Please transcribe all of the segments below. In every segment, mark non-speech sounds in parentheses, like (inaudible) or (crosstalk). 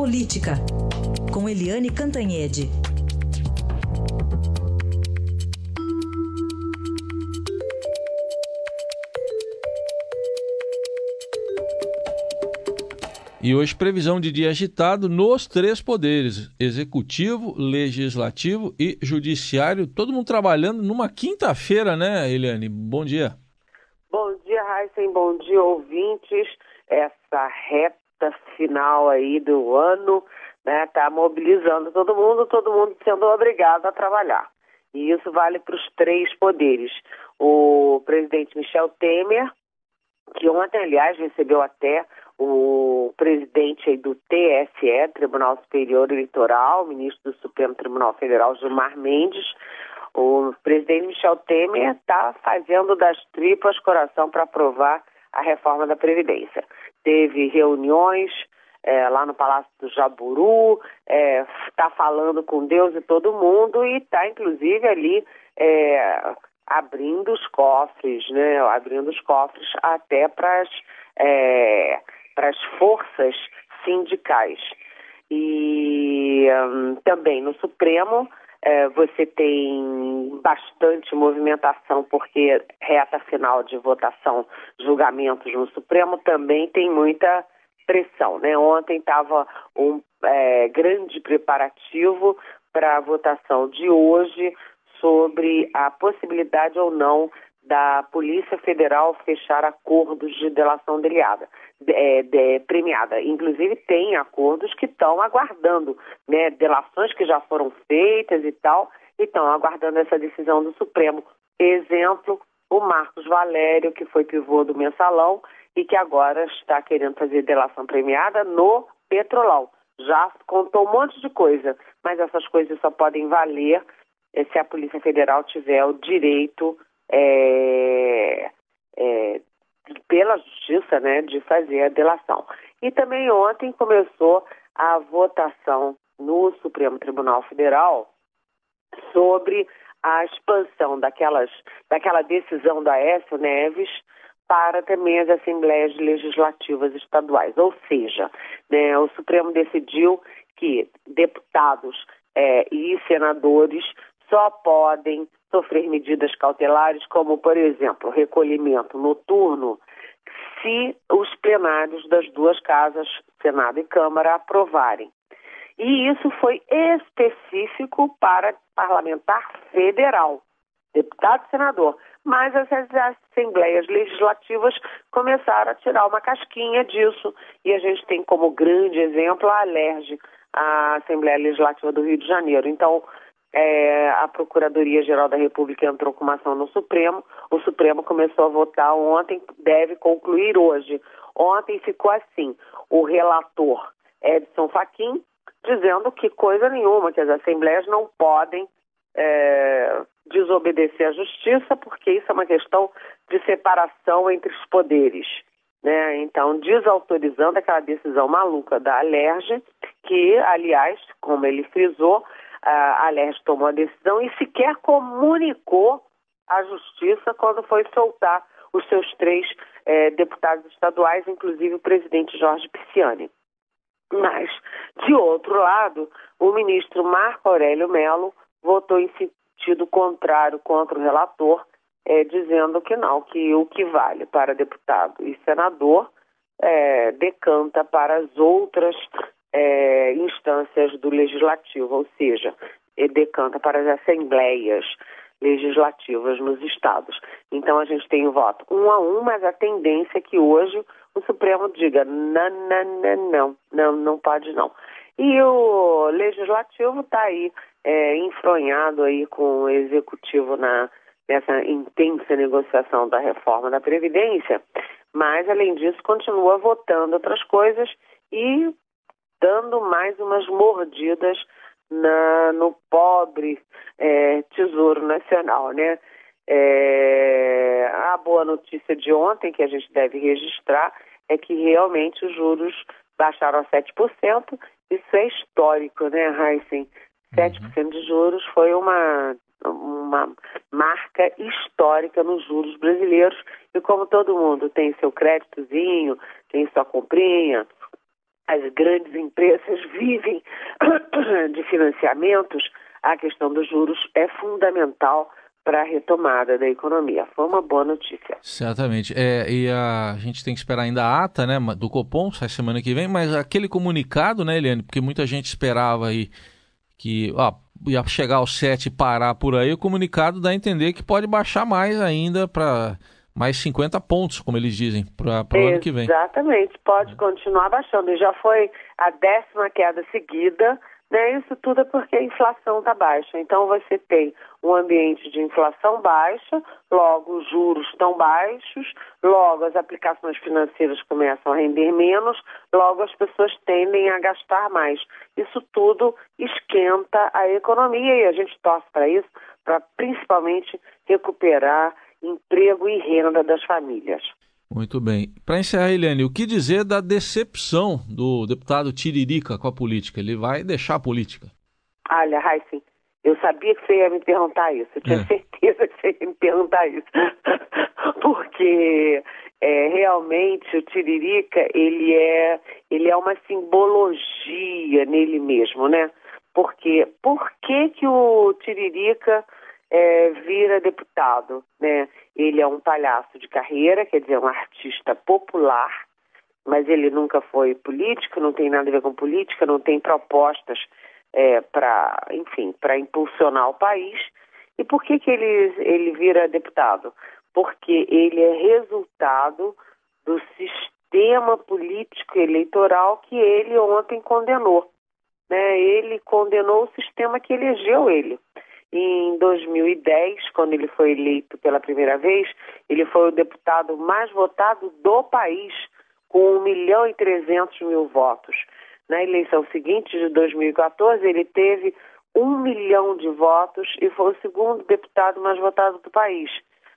Política, com Eliane Cantanhede. E hoje, previsão de dia agitado nos três poderes: executivo, legislativo e judiciário. Todo mundo trabalhando numa quinta-feira, né, Eliane? Bom dia. Bom dia, Heisen. Bom dia, ouvintes. Essa reta final aí do ano né, tá mobilizando todo mundo, todo mundo sendo obrigado a trabalhar. E isso vale para os três poderes. O presidente Michel Temer, que ontem, aliás, recebeu até o presidente do TSE, Tribunal Superior Eleitoral, ministro do Supremo Tribunal Federal, Gilmar Mendes. O presidente Michel Temer está fazendo das tripas coração para aprovar a reforma da Previdência. Teve reuniões é, lá no Palácio do Jaburu, está é, tá falando com Deus e todo mundo e está, inclusive, ali é, abrindo os cofres, né? Abrindo os cofres até para as é, forças sindicais. E um, também no Supremo é, você tem bastante movimentação, porque reta final de votação, julgamentos no Supremo também tem muita pressão. Né? Ontem estava um é, grande preparativo para a votação de hoje sobre a possibilidade ou não da Polícia Federal fechar acordos de delação deliada, é, de, premiada. Inclusive tem acordos que estão aguardando, né, delações que já foram feitas e tal, e estão aguardando essa decisão do Supremo. Exemplo, o Marcos Valério, que foi pivô do mensalão e que agora está querendo fazer delação premiada no Petrolão. Já contou um monte de coisa, mas essas coisas só podem valer eh, se a Polícia Federal tiver o direito é, é, pela justiça né, de fazer a delação. E também ontem começou a votação no Supremo Tribunal Federal sobre a expansão daquelas, daquela decisão da Écio Neves para também as assembleias legislativas estaduais. Ou seja, né, o Supremo decidiu que deputados é, e senadores só podem sofrer medidas cautelares, como, por exemplo, recolhimento noturno, se os plenários das duas casas, Senado e Câmara, aprovarem. E isso foi específico para parlamentar federal, deputado e senador. Mas as assembleias legislativas começaram a tirar uma casquinha disso. E a gente tem como grande exemplo a Alerj, a Assembleia Legislativa do Rio de Janeiro. Então, é, a Procuradoria-Geral da República entrou com uma ação no Supremo. O Supremo começou a votar ontem, deve concluir hoje. Ontem ficou assim: o relator Edson Fachin dizendo que coisa nenhuma, que as assembleias não podem é, desobedecer à justiça, porque isso é uma questão de separação entre os poderes. Né? Então, desautorizando aquela decisão maluca da Alerj, que, aliás, como ele frisou, a Alerj tomou a decisão e sequer comunicou à Justiça quando foi soltar os seus três eh, deputados estaduais, inclusive o presidente Jorge Pisciani. Mas, de outro lado, o ministro Marco Aurélio Melo votou em sentido contrário contra o relator, eh, dizendo que não, que o que vale para deputado e senador eh, decanta para as outras é, instâncias do legislativo, ou seja, decanta para as assembleias legislativas nos estados. Então a gente tem o voto um a um, mas a tendência é que hoje o Supremo diga não, não, não, não, não, não pode não. E o legislativo está aí é, enfronhado aí com o executivo na nessa intensa negociação da reforma da Previdência, mas além disso continua votando outras coisas e dando mais umas mordidas na, no pobre é, Tesouro Nacional, né? É, notícia de ontem, que a gente deve registrar, é que realmente os juros baixaram a 7%. Isso é histórico, né, Heisen? 7% uhum. de juros foi uma, uma marca histórica nos juros brasileiros. E como todo mundo tem seu créditozinho, tem sua comprinha, as grandes empresas vivem (coughs) de financiamentos, a questão dos juros é fundamental para a retomada da economia. Foi uma boa notícia. Certamente. É, e a, a, gente tem que esperar ainda a ata né, do Copom, sai semana que vem, mas aquele comunicado, né, Eliane, porque muita gente esperava aí que ó, ia chegar ao 7 e parar por aí, o comunicado dá a entender que pode baixar mais ainda para mais 50 pontos, como eles dizem, para o ano que vem. Exatamente, pode é. continuar baixando. E já foi a décima queda seguida né? Isso tudo é porque a inflação está baixa. Então você tem um ambiente de inflação baixa, logo os juros estão baixos, logo as aplicações financeiras começam a render menos, logo as pessoas tendem a gastar mais. Isso tudo esquenta a economia e a gente torce para isso, para principalmente recuperar emprego e renda das famílias. Muito bem. Para encerrar, Eliane, o que dizer da decepção do deputado Tiririca com a política? Ele vai deixar a política? Olha, Heisen, eu sabia que você ia me perguntar isso. Eu tinha é. certeza que você ia me perguntar isso. (laughs) Porque é, realmente o Tiririca, ele é, ele é uma simbologia nele mesmo, né? Porque por que, que o Tiririca é, vira deputado, né? Ele é um palhaço de carreira, quer dizer, um artista popular, mas ele nunca foi político, não tem nada a ver com política, não tem propostas é, para, enfim, para impulsionar o país. E por que que ele ele vira deputado? Porque ele é resultado do sistema político eleitoral que ele ontem condenou. Né? Ele condenou o sistema que elegeu ele. Em 2010, quando ele foi eleito pela primeira vez, ele foi o deputado mais votado do país, com 1 milhão e 300 mil votos. Na eleição seguinte, de 2014, ele teve 1 milhão de votos e foi o segundo deputado mais votado do país.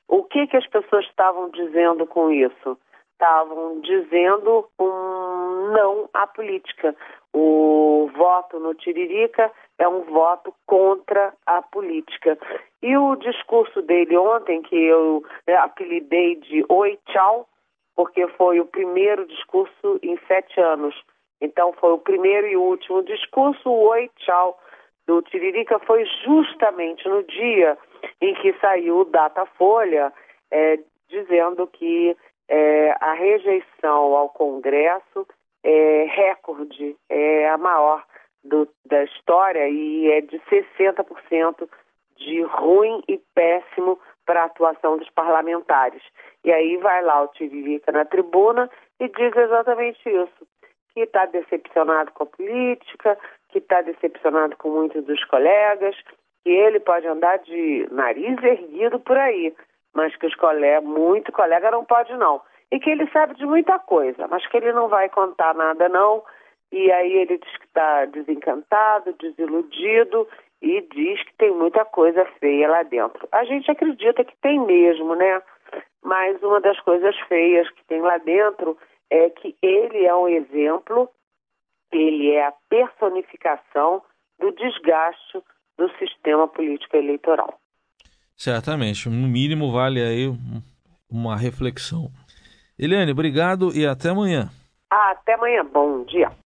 O que, que as pessoas estavam dizendo com isso? Estavam dizendo um não à política. O voto no Tiririca é um voto contra a política. E o discurso dele ontem, que eu né, apelidei de Oi Tchau, porque foi o primeiro discurso em sete anos. Então foi o primeiro e último discurso, o Oi Tchau do Tiririca foi justamente no dia em que saiu o Datafolha é, dizendo que é, a rejeição ao Congresso é recorde, é a maior do, da história e é de 60% de ruim e péssimo para a atuação dos parlamentares. E aí vai lá o Tiririca na tribuna e diz exatamente isso, que está decepcionado com a política, que está decepcionado com muitos dos colegas, que ele pode andar de nariz erguido por aí, mas que os colegas, muito colega não pode não. E que ele sabe de muita coisa, mas que ele não vai contar nada não, e aí ele diz que está desencantado, desiludido e diz que tem muita coisa feia lá dentro. A gente acredita que tem mesmo, né? Mas uma das coisas feias que tem lá dentro é que ele é um exemplo, ele é a personificação do desgaste do sistema político eleitoral. Certamente, no mínimo vale aí uma reflexão. Eliane, obrigado e até amanhã. Até amanhã, bom dia.